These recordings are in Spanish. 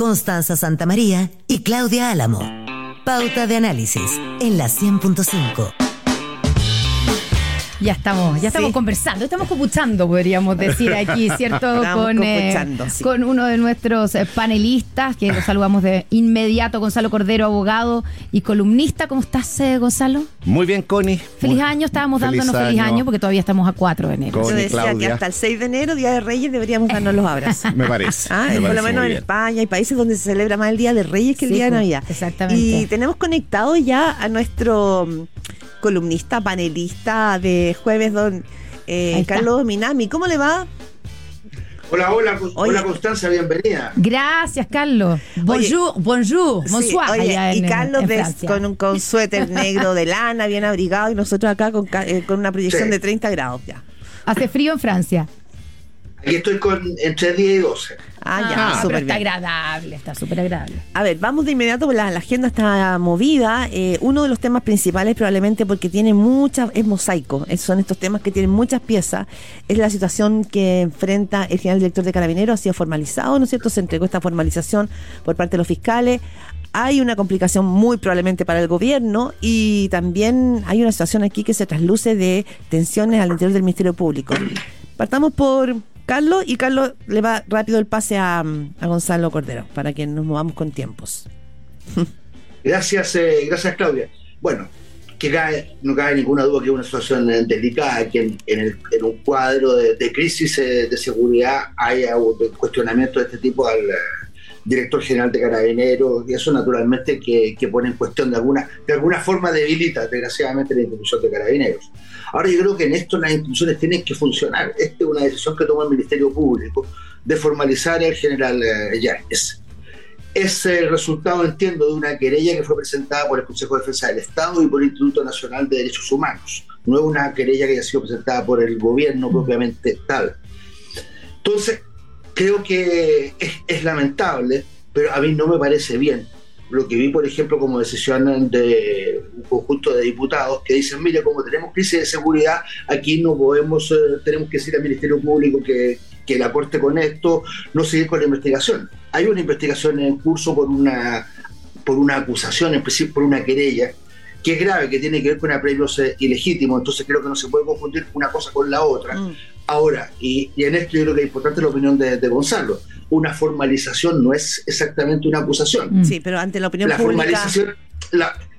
Constanza Santamaría y Claudia Álamo. Pauta de análisis en la 100.5. Ya estamos, ya estamos conversando, estamos copuchando, podríamos decir aquí, ¿cierto? Con, eh, con uno de nuestros eh, panelistas, que lo saludamos de inmediato, Gonzalo Cordero, abogado y columnista. ¿Cómo estás, eh, Gonzalo? Muy bien, Connie. Feliz año, estábamos dándonos feliz año porque todavía estamos a 4 de enero. Yo decía que hasta el 6 de enero, Día de Reyes, deberíamos darnos los abrazos. me parece. Ah, por lo menos en España hay países donde se celebra más el Día de Reyes que el Día de Navidad. Exactamente. Y tenemos conectado ya a nuestro columnista, panelista de jueves, don eh, Carlos Minami. ¿Cómo le va? Hola, hola, hola Constanza, bienvenida. Gracias, Carlos. Bonjour, bonjour, bonsoir. y Carlos con un con suéter negro de lana, bien abrigado, y nosotros acá con, eh, con una proyección de 30 grados ya. Hace frío en Francia. Aquí estoy con entre 10 y 12. Ah, ya, ah, pero está agradable, está súper agradable. A ver, vamos de inmediato, la, la agenda está movida. Eh, uno de los temas principales, probablemente porque tiene muchas, es mosaico, son estos temas que tienen muchas piezas, es la situación que enfrenta el general director de Carabineros, ha sido formalizado, ¿no es cierto? Se entregó esta formalización por parte de los fiscales. Hay una complicación muy probablemente para el gobierno y también hay una situación aquí que se trasluce de tensiones al interior del Ministerio Público. Partamos por Carlos y Carlos le va rápido el pase a, Gonzalo Cordero para que nos movamos con tiempos. Gracias, eh, gracias Claudia. Bueno, que no cabe ninguna duda que es una situación eh, delicada, que en, un cuadro de, crisis eh, de seguridad haya un cuestionamiento de este tipo al director general de Carabineros, y eso naturalmente que, pone en cuestión de alguna, de alguna forma debilita desgraciadamente la institución de Carabineros. Ahora yo creo que en esto las instituciones tienen que funcionar. Esta es una decisión que tomó el Ministerio Público de formalizar el general eh, Yáñez. Es el resultado, entiendo, de una querella que fue presentada por el Consejo de Defensa del Estado y por el Instituto Nacional de Derechos Humanos. No es una querella que haya sido presentada por el gobierno propiamente tal. Entonces, creo que es, lamentable, pero a mí no me parece bien. Lo que vi, por ejemplo, como decisión de un conjunto de diputados que dicen, mire, como tenemos crisis de seguridad, aquí no podemos, eh, tenemos que decir al Ministerio Público que, que el aporte con esto, no seguir con la investigación. Hay una investigación en curso por una, por una acusación, en principio por una querella, que es grave, que tiene que ver con apremios eh, ilegítimos, entonces creo que no se puede confundir una cosa con la otra. Mm. Ahora, y, en esto yo creo que es importante la opinión de, Gonzalo, una formalización no es exactamente una acusación. Mm. Sí, pero ante la opinión la Formalización,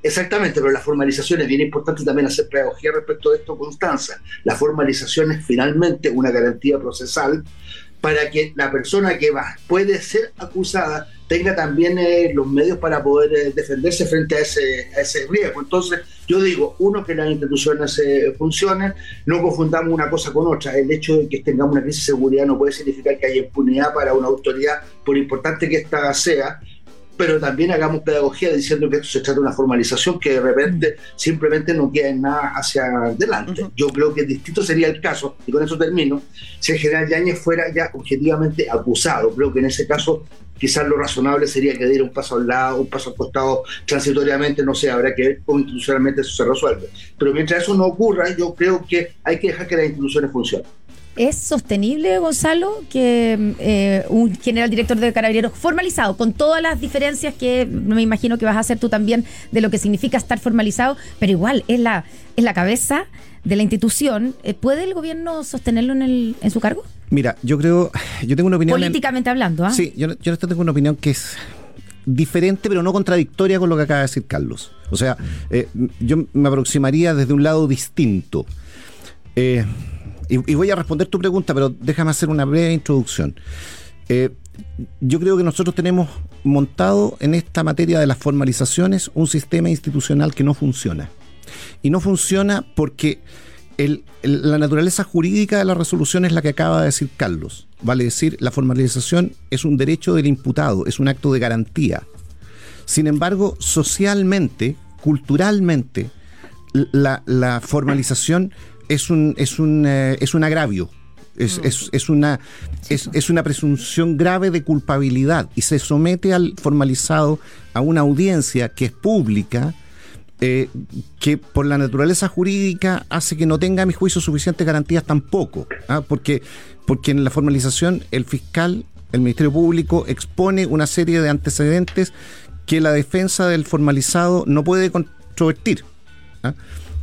exactamente, pero la formalización es bien importante también hacer pedagogía respecto de esto, Constanza. La formalización es finalmente una garantía procesal para que la persona que va, puede ser acusada tenga también eh, los medios para poder eh, defenderse frente a ese, riesgo. Entonces, yo digo, uno, que las instituciones eh, funcionen, no confundamos una cosa con otra. El hecho de que tengamos una crisis de seguridad no puede significar que haya impunidad para una autoridad, por importante que ésta sea, pero también hagamos pedagogía diciendo que esto se trata de una formalización que de repente simplemente no queda en nada hacia adelante. Yo creo que distinto sería el caso, y con eso termino, si el general Yáñez fuera ya objetivamente acusado. Creo que en ese caso quizás lo razonable sería que diera un paso al lado, un paso al costado transitoriamente, no sé, habrá que ver cómo institucionalmente eso se resuelve. Pero mientras eso no ocurra, yo creo que hay que dejar que las instituciones funcionen. ¿Es sostenible, Gonzalo, que eh, un general director de carabineros formalizado, con todas las diferencias que me imagino que vas a hacer tú también de lo que significa estar formalizado, pero igual es la, es la cabeza de la institución, eh, ¿puede el gobierno sostenerlo en, el, en su cargo? Mira, yo creo, yo tengo una opinión... Políticamente hablando, ¿ah? Sí, yo, yo tengo una opinión que es diferente pero no contradictoria con lo que acaba de decir Carlos. O sea, eh, yo me aproximaría desde un lado distinto. Eh, y, voy a responder tu pregunta, pero déjame hacer una breve introducción. Eh, yo creo que nosotros tenemos montado en esta materia de las formalizaciones un sistema institucional que no funciona. Y no funciona porque la naturaleza jurídica de la resolución es la que acaba de decir Carlos. Vale decir, la formalización es un derecho del imputado, es un acto de garantía. Sin embargo, socialmente, culturalmente, la, formalización es un, es un, eh, es un agravio. Es, mm. una, es, una presunción grave de culpabilidad y se somete al formalizado a una audiencia que es pública, eh, que por la naturaleza jurídica hace que no tenga, a mi juicio, suficientes garantías tampoco, ¿ah? porque, porque en la formalización el fiscal el Ministerio Público expone una serie de antecedentes que la defensa del formalizado no puede controvertir. ¿ah?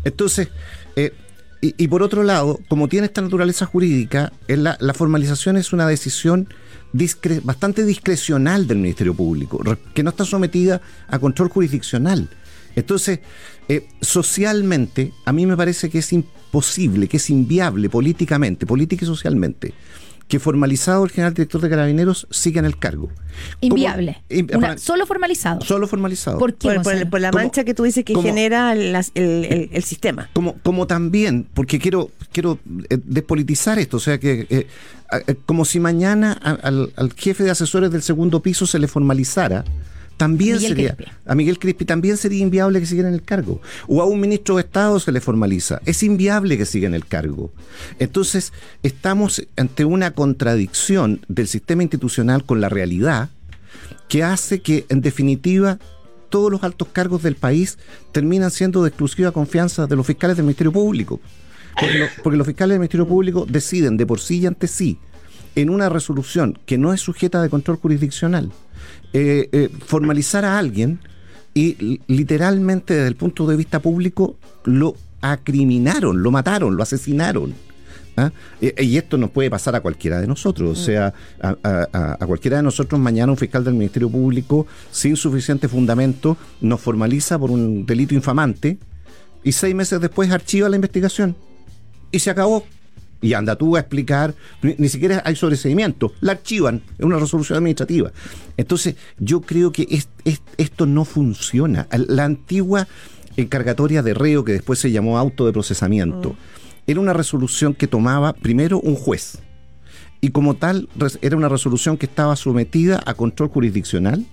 Entonces, eh, y, por otro lado, como tiene esta naturaleza jurídica, la, la, formalización es una decisión bastante discrecional del Ministerio Público, que no está sometida a control jurisdiccional. Entonces, eh, socialmente, a mí me parece que es imposible, que es inviable políticamente, política y socialmente, que formalizado el general director de Carabineros siga en el cargo. Inviable. solo formalizado. Solo formalizado. ¿Por qué? Por, la mancha que tú dices que genera el, sistema. Como, como también, porque quiero, quiero eh, despolitizar esto, o sea que eh, eh, como si mañana al, al jefe de asesores del segundo piso se le formalizara también sería a Miguel Crispi también sería inviable que siguiera en el cargo. O a un ministro de Estado se le formaliza. Es inviable que siga en el cargo. Entonces estamos ante una contradicción del sistema institucional con la realidad que hace que en definitiva todos los altos cargos del país terminan siendo de exclusiva confianza de los fiscales del Ministerio Público. Porque, porque los fiscales del Ministerio Público deciden de por sí y ante sí en una resolución que no es sujeta de control jurisdiccional eh, eh, formalizar a alguien y literalmente desde el punto de vista público lo acriminaron, lo mataron, lo asesinaron. ¿ah? Y, esto nos puede pasar a cualquiera de nosotros, o sea, a, cualquiera de nosotros mañana un fiscal del Ministerio Público sin suficiente fundamento nos formaliza por un delito infamante y seis meses después archiva la investigación y se acabó y anda tú a explicar, ni, siquiera hay sobreseimiento, la archivan, es una resolución administrativa. Entonces, yo creo que esto no funciona. La antigua encargatoria de reo, que después se llamó auto de procesamiento, mm. era una resolución que tomaba primero un juez, y como tal era una resolución que estaba sometida a control jurisdiccional,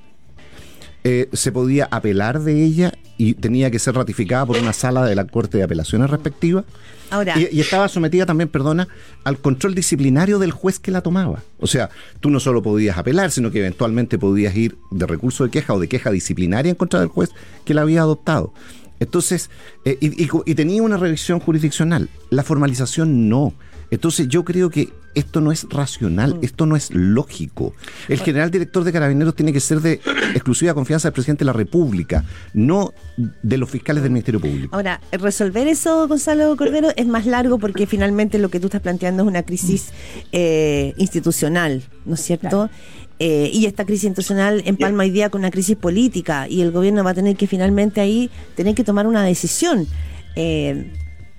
eh, se podía apelar de ella y tenía que ser ratificada por una sala de la Corte de Apelaciones respectiva. Ahora. Y, estaba sometida también, perdona, al control disciplinario del juez que la tomaba. O sea, tú no solo podías apelar, sino que eventualmente podías ir de recurso de queja o de queja disciplinaria en contra del juez que la había adoptado. Entonces, eh, y tenía una revisión jurisdiccional. La formalización no. Entonces yo creo que esto no es racional, mm. esto no es lógico. El general director de carabineros tiene que ser de exclusiva confianza del presidente de la República, no de los fiscales del Ministerio Público. Ahora, resolver eso, Gonzalo Cordero, es más largo porque finalmente lo que tú estás planteando es una crisis eh, institucional, ¿no es cierto? Eh, y esta crisis institucional empalma hoy día con una crisis política y el gobierno va a tener que finalmente ahí tener que tomar una decisión. Eh,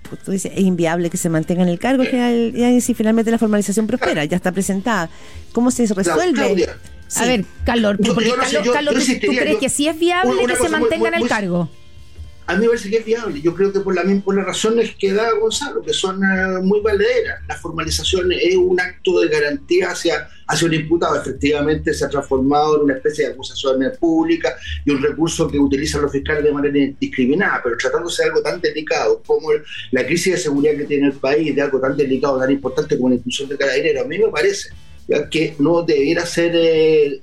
pues, tú dices, es inviable que se mantenga en el cargo y si finalmente la formalización prospera, ya está presentada. ¿Cómo se resuelve? A ver, Carlos, ¿tú, crees que sí es viable que se mantenga en el cargo? A mí me parece que es viable. Yo creo que por, la, por las razones que da Gonzalo, que son eh, muy valederas. La formalización es un acto de garantía hacia, hacia un imputado. Efectivamente, se ha transformado en una especie de acusación pública y un recurso que utilizan los fiscales de manera indiscriminada. Pero tratándose de algo tan delicado como la crisis de seguridad que tiene el país, de algo tan delicado, tan importante como la inclusión de dinero, a mí me parece que no debiera ser eh,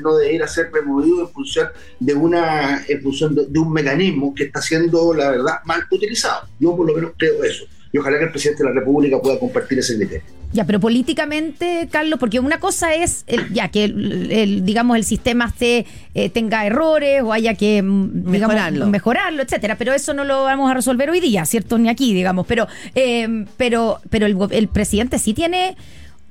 no debiera ser removido en función de una en función de, un mecanismo que está siendo la verdad mal utilizado. Yo por lo menos creo eso. Y ojalá que el presidente de la República pueda compartir ese criterio. Ya, pero políticamente, Carlos, porque una cosa es ya que el, digamos el sistema se, eh, tenga errores o haya que mm, mejorarlo. mejorarlo, etcétera, pero eso no lo vamos a resolver hoy día, cierto, ni aquí, digamos, pero eh, pero pero el, el presidente sí tiene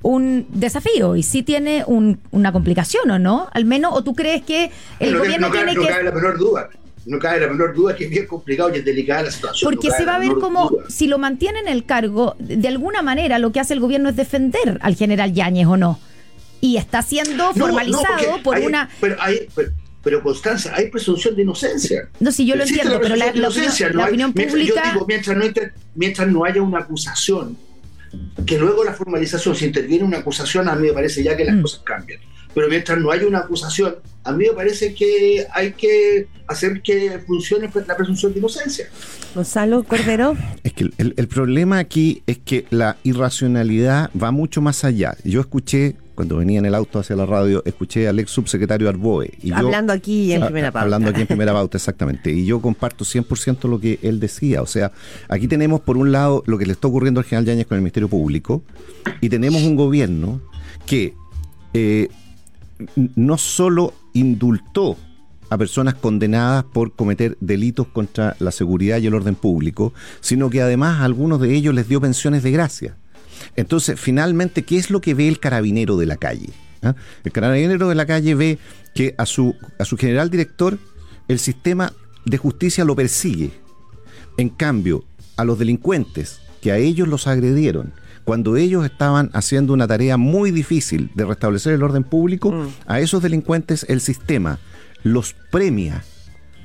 un desafío y sí tiene una complicación, ¿o no? Al menos, ¿o tú crees que el gobierno tiene que... No cabe la menor duda. No cabe la menor duda que es bien complicado y es delicada la situación. Porque se va a ver como, si lo mantiene en el cargo, de alguna manera lo que hace el gobierno es defender al general Yáñez, ¿o no? Y está siendo formalizado por una... Pero hay, pero, Constanza, hay presunción de inocencia. No, sí, yo lo entiendo, pero la, opinión, pública. mientras, no, mientras no haya una acusación que luego la formalización, si interviene una acusación, a mí me parece ya que las mm. cosas cambian. Pero mientras no haya una acusación, a mí me parece que hay que hacer que funcione la presunción de inocencia. Gonzalo Cordero. Es que el, problema aquí es que la irracionalidad va mucho más allá. Yo escuché cuando venía en el auto hacia la radio, escuché al ex subsecretario Arboe. Y hablando aquí en primera pauta. Hablando aquí en primera pauta, exactamente. Y yo comparto 100% lo que él decía. O sea, aquí tenemos por un lado lo que le está ocurriendo al general Yáñez con el Ministerio Público y tenemos un gobierno que eh, no solo indultó a personas condenadas por cometer delitos contra la seguridad y el orden público, sino que además a algunos de ellos les dio pensiones de gracia. Entonces, finalmente, ¿qué es lo que ve el carabinero de la calle? ¿Ah? El carabinero de la calle ve que a su, a su general director el sistema de justicia lo persigue. En cambio, a los delincuentes que a ellos los agredieron, cuando ellos estaban haciendo una tarea muy difícil de restablecer el orden público, Mm. a esos delincuentes el sistema los premia.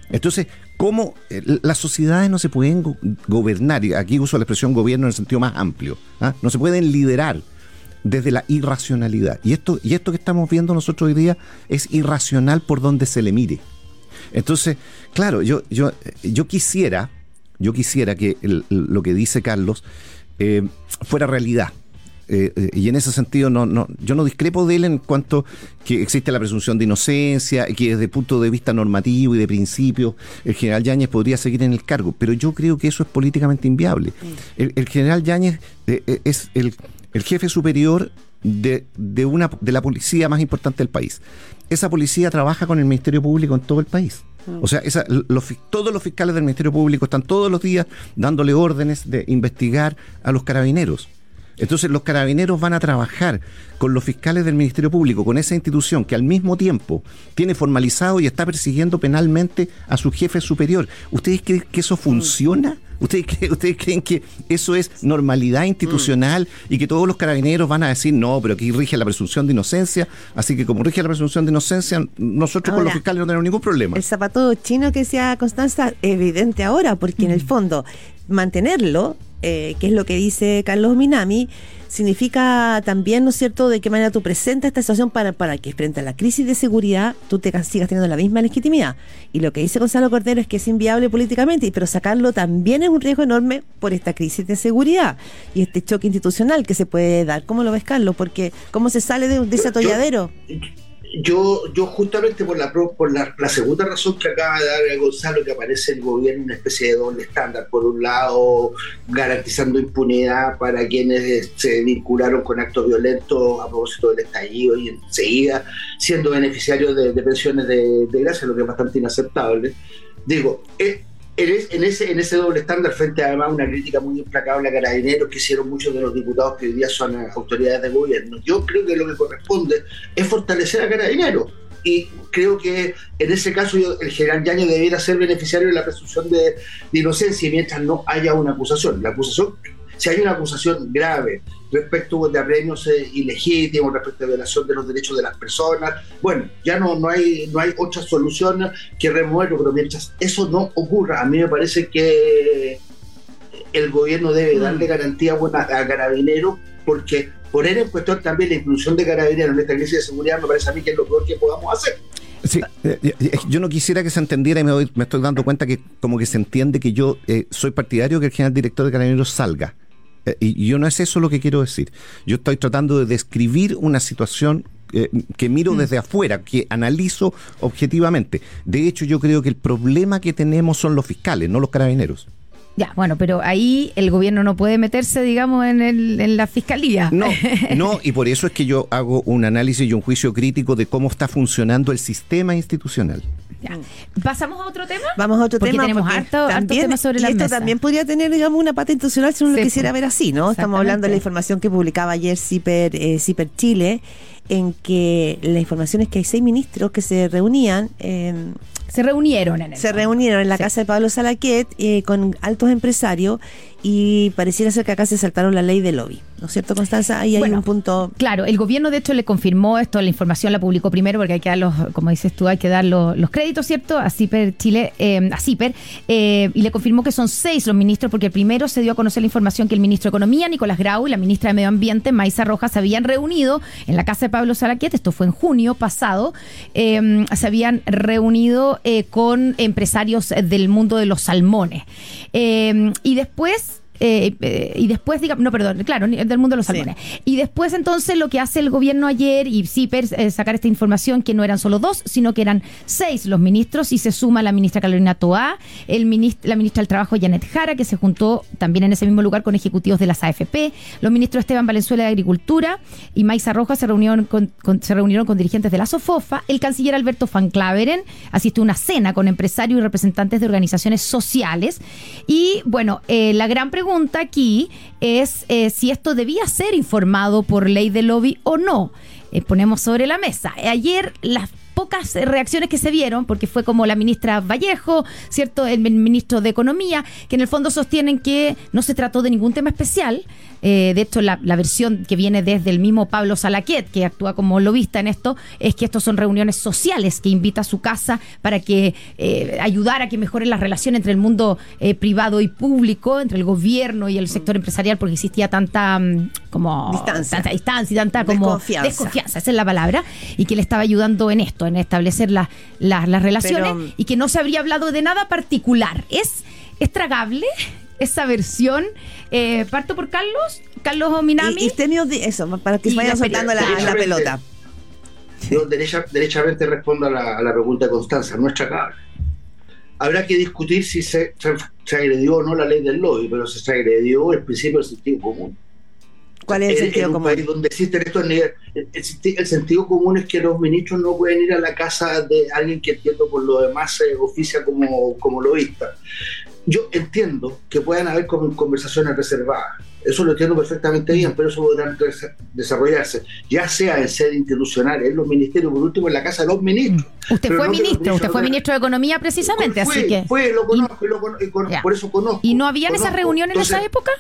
Entonces, ¿cómo eh, las sociedades no se pueden go- gobernar? Y aquí uso la expresión gobierno en el sentido más amplio. ¿ah? No se pueden liderar desde la irracionalidad. Y esto, y esto que estamos viendo nosotros hoy día es irracional por donde se le mire. Entonces, claro, yo, yo, yo quisiera, yo quisiera que lo que dice Carlos eh, fuera realidad. Eh, eh, y en ese sentido no, no, yo no discrepo de él en cuanto que existe la presunción de inocencia, y que desde el punto de vista normativo y de principio el general Yáñez podría seguir en el cargo, pero yo creo que eso es políticamente inviable. El, el general Yáñez eh, eh, es el, el jefe superior de, de, una, de la policía más importante del país. Esa policía trabaja con el Ministerio Público en todo el país. O sea, esa- los todos los fiscales del Ministerio Público están todos los días dándole órdenes de investigar a los carabineros. Entonces los carabineros van a trabajar con los fiscales del Ministerio Público, con esa institución que al mismo tiempo tiene formalizado y está persiguiendo penalmente a su jefe superior. ¿Ustedes creen que eso funciona? ¿Ustedes, creen, ¿Ustedes creen que eso es normalidad institucional y que todos los carabineros van a decir, no, pero aquí rige la presunción de inocencia, así que como rige la presunción de inocencia, nosotros con los fiscales no tenemos ningún problema? El zapato chino que decía Constanza, evidente ahora, porque en el fondo mantenerlo, eh, que es lo que dice Carlos Minami, significa también, ¿no es cierto?, de qué manera tú presentas esta situación para, para que frente a la crisis de seguridad tú te sigas teniendo la misma legitimidad. Y lo que dice Gonzalo Cordero es que es inviable políticamente, pero sacarlo también es un riesgo enorme por esta crisis de seguridad y este choque institucional que se puede dar. ¿Cómo lo ves, Carlos? Porque ¿cómo se sale de, de ese Yo- atolladero? Yo, yo justamente por la por la, segunda razón que acaba de dar Gonzalo, que aparece el gobierno una especie de doble estándar. Por un lado, garantizando impunidad para quienes se vincularon con actos violentos a propósito del estallido y enseguida siendo beneficiarios de, de pensiones de, de gracia, lo que es bastante inaceptable. Digo, eh, en, es- en ese, en ese doble estándar, frente además a una crítica muy implacable a carabineros que hicieron muchos de los diputados que hoy día son eh, autoridades de gobierno, yo creo que lo que corresponde es fortalecer a carabineros. Y creo que en ese caso yo- el general Yañez debiera ser beneficiario de la presunción de, de inocencia mientras no haya una acusación. La acusación, si hay una acusación grave respecto de apremios eh, ilegítimos, respecto de violación de los derechos de las personas, bueno, ya no, no, hay, no hay otra solución que removerlo, pero mientras eso no ocurra, a mí me parece que el gobierno debe darle garantía buena a carabineros porque poner en cuestión también la inclusión de carabineros en esta crisis de seguridad me parece a mí que es lo peor que podamos hacer. Sí, eh, eh, yo no quisiera que se entendiera y me, doy- me estoy dando cuenta que como que se entiende que yo eh, soy partidario que el general director de Carabineros salga. Eh, y y yo no es eso lo que quiero decir. Yo estoy tratando de describir una situación eh, que miro desde afuera, que analizo objetivamente. De hecho, yo creo que el problema que tenemos son los fiscales, no los carabineros. Ya, bueno, pero ahí el gobierno no puede meterse, digamos, en, el, en la fiscalía. No, no, y por eso es que yo hago un análisis y un juicio crítico de cómo está funcionando el sistema institucional. Ya. ¿Pasamos a otro tema? Vamos a otro Porque tema. tenemos porque harto- también- temas sobre y la esto mesa. también podría tener, digamos, una pata institucional si uno Sí, lo quisiera ver así, ¿no? Estamos hablando de la información que publicaba ayer CIPER, eh, CIPER Chile, en que la información es que hay seis ministros que se reunían en Se reunieron en el se reunieron en la Sí. casa de Pablo Salaquet eh, con altos empresarios y pareciera ser que acá se saltaron la ley de lobby. ¿No es cierto, Constanza? Ahí hay Bueno, un punto. Claro, el gobierno de hecho le confirmó esto, la información la publicó primero porque hay que dar los, como dices tú, hay que dar los, los créditos, ¿cierto? A CIPER Chile, eh, a CIPER, eh, y le confirmó que son seis los ministros porque primero se dio a conocer la información que el ministro de Economía, Nicolás Grau, y la ministra de Medio Ambiente, Maisa Rojas, se habían reunido en la casa de Pablo Salaquet, esto fue en junio pasado, eh, se habían reunido eh, con empresarios del mundo de los salmones. Y después eh, eh, y después, digamos, no, perdón, claro, del mundo de los salmones. Y después entonces lo que hace el gobierno ayer y sí, sacar esta información que no eran solo dos, sino que eran seis los ministros y se suma la ministra Carolina Toá, el la ministra del Trabajo Janet Jara, que se juntó también en ese mismo lugar con ejecutivos de las AFP, los ministros Esteban Valenzuela de Agricultura y Maiza Rojas se reunieron con, se reunieron con dirigentes de la SOFOFA, el canciller Alberto Van Claveren asistió a una cena con empresarios y representantes de organizaciones sociales y bueno, eh, la gran pregunta aquí es eh, si esto debía ser informado por ley de lobby o no. Eh, ponemos sobre la mesa. Ayer las pocas reacciones que se vieron, porque fue como la ministra Vallejo, ¿cierto? El ministro de Economía, que en el fondo sostienen que no se trató de ningún tema especial. Eh, de hecho, la, versión que viene desde el mismo Pablo Salaquet, que actúa como lobista en esto, es que estos son reuniones sociales que invita a su casa para que eh, ayudar a que mejoren las relaciones entre el mundo eh, privado y público, entre el gobierno y el sector empresarial, porque existía tanta mm, como distancia, tanta distancia y tanta como desconfianza. desconfianza, esa es la palabra, y que le estaba ayudando en esto en establecer las relaciones y que no se habría hablado de nada particular. ¿Es, es tragable? Esa versión. Eh, parto por Carlos, Carlos Ominami. Y, y eso, para que se vaya soltando la, pelota. Yo derechamente respondo a la, a la, pregunta de Constanza, no es tragable. Habrá que discutir si se, se, agredió o no la ley del lobby, pero si se agredió el principio del sentido común. ¿Cuál es el sentido común? País donde existen estos niveles, el, sentido común es que los ministros no pueden ir a la casa de alguien que entiendo por lo demás se oficia como, como lobista. Yo entiendo que puedan haber conversaciones reservadas, eso lo entiendo perfectamente bien, pero eso podrá desarrollarse, ya sea en sede institucional, en los ministerios, por último en la casa de los ministros. Mm. Usted fue ministro, usted fue ministro de Economía precisamente, así que... Fue, lo conozco, por eso conozco. ¿Y no habían esas reuniones en esa época?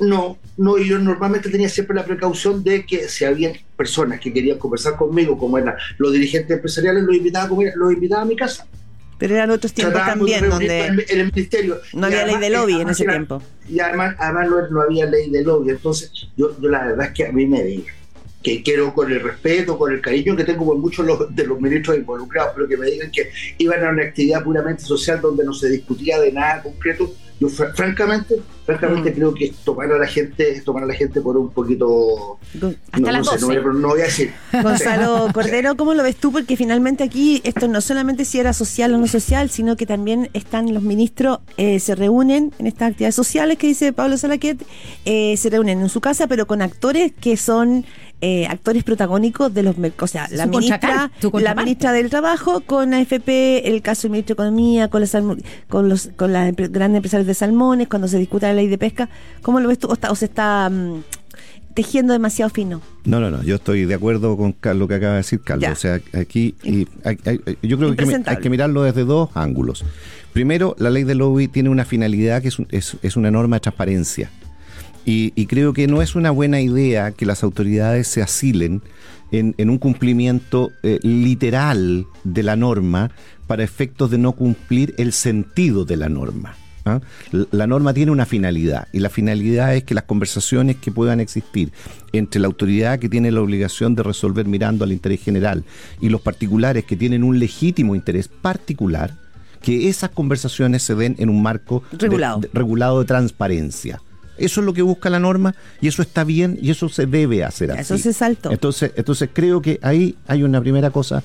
No, no, yo normalmente tenía siempre la precaución de que si había personas que querían conversar conmigo, como eran los dirigentes empresariales, los invitaba a, comer, los invitaba a mi casa. Pero eran otros tiempos también donde en el ministerio. no había ley de lobby en ese tiempo. Y además, además no, había ley de lobby. Entonces, yo, yo la verdad es que a mí me digan que quiero con el respeto, con el cariño que tengo por muchos de los ministros involucrados, pero que me digan que iban a una actividad puramente social donde no se discutía de nada concreto, yo francamente, francamente mm. creo que tomar a la gente, tomar a la gente por un poquito hasta las no, no, voy a decir. Gonzalo Cordero, ¿cómo lo ves tú? Porque finalmente aquí esto no solamente si era social o no social, sino que también están los ministros, eh, se reúnen en estas actividades sociales que dice Pablo Salaquet, eh, se reúnen en su casa, pero con actores que son eh, actores protagónicos de los o sea la ministra la ministra del trabajo con AFP el caso del ministro de economía con los con los con las grandes empresarios de salmones cuando se discute la ley de pesca. Cómo lo ves tú o, se está mm, tejiendo demasiado fino no no no yo estoy de acuerdo con lo que acaba de decir Carlos o sea aquí y, yo creo que hay que mirarlo desde dos ángulos. Primero la ley de lobby tiene una finalidad que es, es, es una norma de transparencia y, creo que no es una buena idea que las autoridades se asilen en, un cumplimiento eh, literal de la norma para efectos de no cumplir el sentido de la norma. ¿ah? La norma tiene una finalidad y la finalidad es que las conversaciones que puedan existir entre la autoridad que tiene la obligación de resolver mirando al interés general y los particulares que tienen un legítimo interés particular, que esas conversaciones se den en un marco regulado de transparencia. Eso es lo que busca la norma y eso está bien y eso se debe hacer así. Eso se saltó. Entonces, entonces creo que ahí hay una primera cosa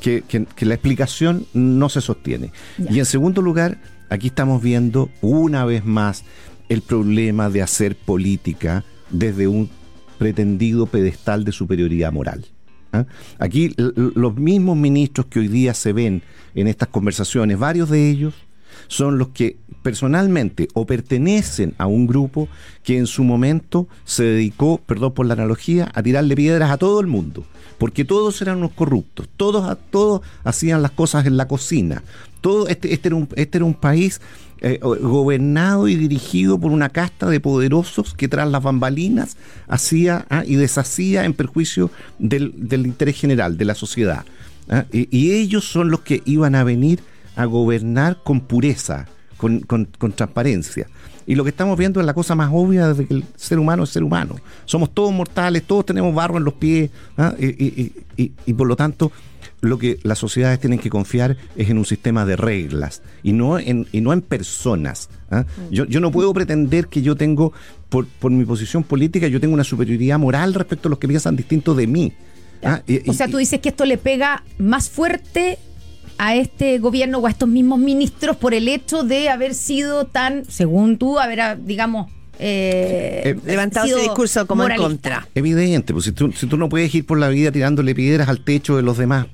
que, la explicación no se sostiene. Y en segundo lugar, aquí estamos viendo una vez más el problema de hacer política desde un pretendido pedestal de superioridad moral. ¿ah? Aquí los mismos ministros que hoy día se ven en estas conversaciones, varios de ellos son los que personalmente o pertenecen a un grupo que en su momento se dedicó, perdón por la analogía, a tirarle piedras a todo el mundo, porque todos eran unos corruptos, todos, todos hacían las cosas en la cocina, todo este, este, era, un, este era un país eh, gobernado y dirigido por una casta de poderosos que tras las bambalinas hacía ah, y deshacía en perjuicio del, interés general, de la sociedad. Ah, y ellos son los que iban a venir a gobernar con pureza, con, transparencia. Y lo que estamos viendo es la cosa más obvia de que el ser humano es ser humano. Somos todos mortales, todos tenemos barro en los pies, ¿ah? y, por lo tanto, lo que las sociedades tienen que confiar es en un sistema de reglas y no en, y no en personas. ¿ah? Yo, yo no puedo pretender que yo tengo, por, por mi posición política, yo tengo una superioridad moral respecto a los que piensan distinto de mí. ¿ah? O sea, tú dices que esto le pega más fuerte a este gobierno o a estos mismos ministros por el hecho de haber sido tan, según tú, haber, ah, digamos, eh, Eh, Levantado ese discurso como en contra. Evidente, pues si tú, si tú no puedes ir por la vida tirándole piedras al techo de los demás.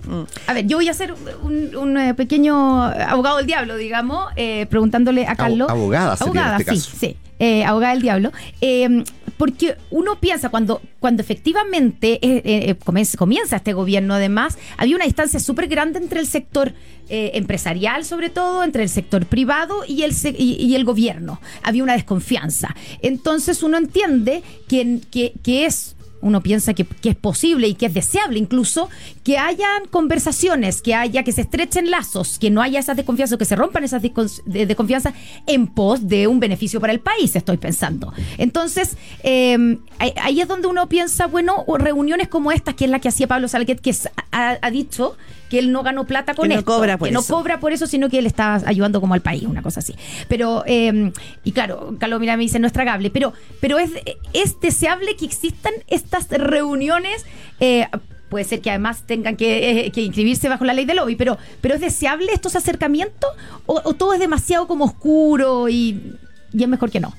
A ver, yo voy a hacer un, un, eh, pequeño abogado del diablo, digamos, eh, preguntándole a Carlos. abogada sería en abogada, este sí, caso. sí. Eh, abogada del diablo. eh, porque uno piensa, cuando, cuando efectivamente eh, eh, comienza, comienza este gobierno, además, había una distancia súper grande entre el sector eh, empresarial, sobre todo, entre el sector privado y el, y, y el gobierno. Había una desconfianza. Entonces uno entiende que, que, que es uno piensa que, es posible y que es deseable incluso que hayan conversaciones, que haya, que se estrechen lazos, que no haya esas desconfianzas, que se rompan esas descon- de, de confianza en pos de un beneficio para el país, estoy pensando. Entonces, eh, ahí, es donde uno piensa, bueno, reuniones como estas, que es la que hacía Pablo Salguet, que ha dicho que él no ganó plata con Que no esto, cobra por que no cobra por eso, sino que él está ayudando como al país, una cosa así. Pero, eh, y claro, Carlos mira me dice, no es tragable, pero, pero es, es deseable que existan estas reuniones. eh, Puede ser que además tengan que, eh, que inscribirse bajo la ley del lobby, pero, pero ¿es deseable estos acercamientos? ¿O, o todo es demasiado como oscuro y, y es mejor que no?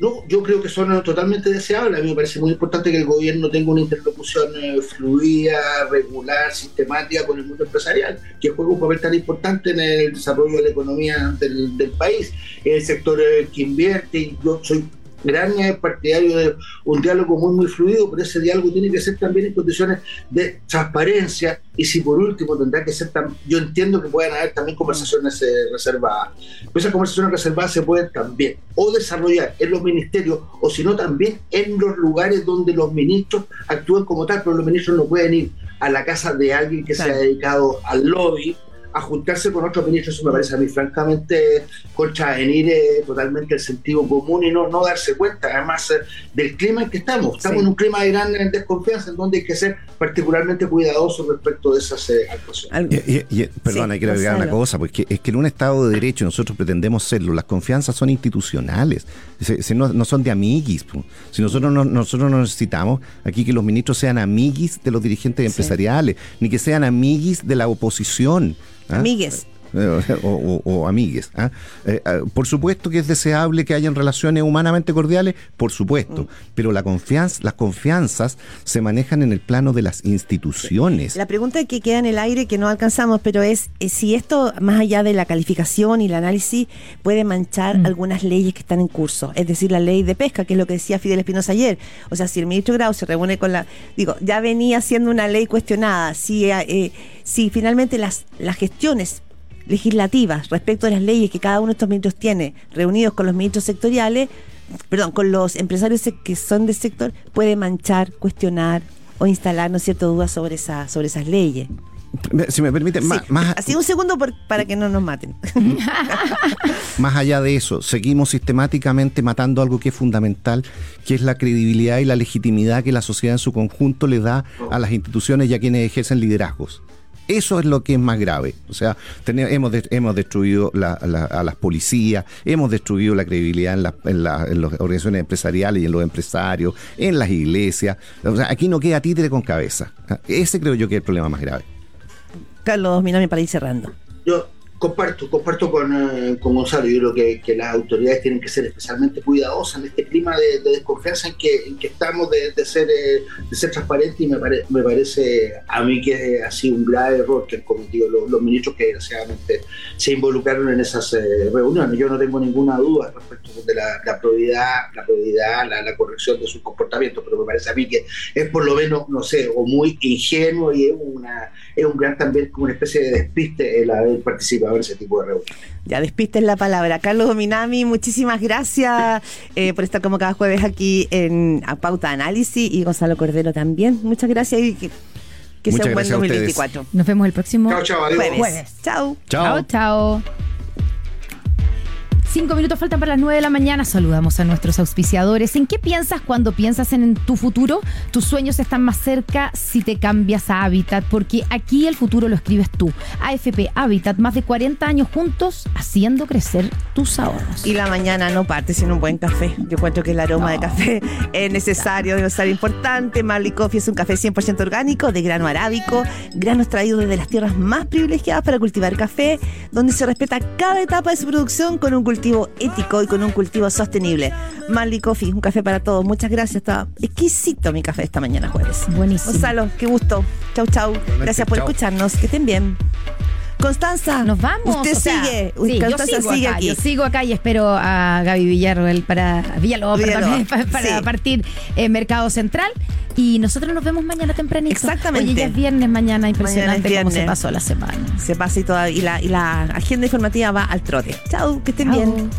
No, yo creo que son totalmente deseables. A mí me parece muy importante que el gobierno tenga una interlocución eh, fluida, regular, sistemática con el mundo empresarial, que juega un papel tan importante en el desarrollo de la economía del, del país, el sector eh, que invierte. Y yo soy gran eh, partidario de un diálogo muy, muy fluido, pero ese diálogo tiene que ser también en condiciones de transparencia y si por último tendrá que ser yo entiendo que puedan haber también conversaciones eh, reservadas, pero esas conversaciones reservadas se pueden también o desarrollar en los ministerios o si no también en los lugares donde los ministros actúan como tal, pero los ministros no pueden ir a la casa de alguien que se ha dedicado al lobby a juntarse con otros ministros, eso me parece a mí francamente contravenir eh, totalmente el sentido común y no, no darse cuenta además eh, del clima en que estamos. Estamos Sí. en un clima de gran eh, desconfianza en donde hay que ser particularmente cuidadosos respecto de esas eh, actuaciones. Algo- Y- y- y- perdón, Sí, hay que agregar una cosa, porque es que en un Estado de Derecho nosotros pretendemos serlo, las confianzas son institucionales, se- se- no, no son de amiguis. Si nosotros no, nosotros no necesitamos aquí que los ministros sean amiguis de los dirigentes empresariales, ni que sean amiguis de la oposición. ¿Ah? Amigues. O, o- o amigues. ¿ah? Eh, eh, por supuesto que es deseable que hayan relaciones humanamente cordiales, por supuesto, pero la confianza, las confianzas se manejan en el plano de las instituciones. La pregunta que queda en el aire que no alcanzamos, pero es eh, si esto, más allá de la calificación y el análisis, puede manchar algunas leyes que están en curso. Es decir, la ley de pesca, que es lo que decía Fidel Espinosa ayer. O sea, si el ministro Grau se reúne con la... Digo, ya venía siendo una ley cuestionada. Si, eh, si finalmente las, las gestiones legislativas respecto a las leyes que cada uno de estos ministros tiene, reunidos con los ministros sectoriales, perdón, con los empresarios que son del sector, puede manchar, cuestionar o instalar, ¿no es cierto?, dudas sobre, esa, sobre esas leyes. Si me permite, Sí, más, más, Así un segundo por- para que no nos maten. más allá de eso, seguimos sistemáticamente matando algo que es fundamental, que es la credibilidad y la legitimidad que la sociedad en su conjunto le da a las instituciones y a quienes ejercen liderazgos. Eso es lo que es más grave. O sea, tene- hemos, de- hemos destruido la- la- a las policías, hemos destruido la credibilidad en, la- en la- en las organizaciones empresariales y en los empresarios, en las iglesias. O sea, aquí no queda títere con cabeza. Ese creo yo que es el problema más grave. Carlos, mírame para ir cerrando. Yo comparto, comparto con, eh, con Gonzalo. Yo creo que, que las autoridades tienen que ser especialmente cuidadosas en este clima de, de desconfianza en que, en que estamos de, de ser, eh, de ser transparentes y me, pare- me parece a mí que ha sido un grave error que han cometido los, ministros que desgraciadamente se involucraron en esas eh, reuniones. Yo no tengo ninguna duda respecto de la, la probidad, la, probidad la, corrección de sus comportamientos, pero me parece a mí que es por lo menos, no sé, o muy ingenuo y es, una, es un gran también como una especie de despiste el haber participado ese tipo de reuniones. Ya despistes la palabra. Carlos Dominami, muchísimas gracias eh, por estar como cada jueves aquí en A Pauta Análisis y Gonzalo Cordero también. Muchas gracias y que, sea un buen gracias a ustedes. 2024. Nos vemos el próximo Chao, chao, adiós. Jueves. Jueves. Chao. Chao, chao. Cinco minutos faltan para las nueve de la mañana. Saludamos a nuestros auspiciadores. ¿En qué piensas cuando piensas en tu futuro? Tus sueños están más cerca si te cambias a Habitat, porque aquí el futuro lo escribes tú. AFP Habitat, más de 40 años juntos haciendo crecer tus ahorros. Y la mañana no parte sin un buen café. Yo encuentro que el aroma de café es necesario, debe ser importante. Marley Coffee es un café 100% orgánico, de grano arábico, granos traídos desde las tierras más privilegiadas para cultivar café, donde se respeta cada etapa de su producción con un cultivo ético y con un cultivo sostenible. Marley Coffee, un café para todos. Muchas gracias. Está exquisito mi café esta mañana jueves. Buenísimo. Gonzalo, qué gusto. Chau, chau. Gracias por escucharnos. Que estén bien. Constanza, nos vamos. Usted sigue. Constanza yo sigo sigue acá, aquí. Yo sigo acá y espero a Gaby Villarroel para Villalobos, Villalobos, para, para sí. partir en Mercado Central. Y nosotros nos vemos mañana tempranito. Exactamente. Oye, ya es viernes mañana, impresionante Mañana es cómo se viernes. pasó la semana. Se pasa y toda y la, y la agenda informativa va al trote. Chau, que estén Chau. bien.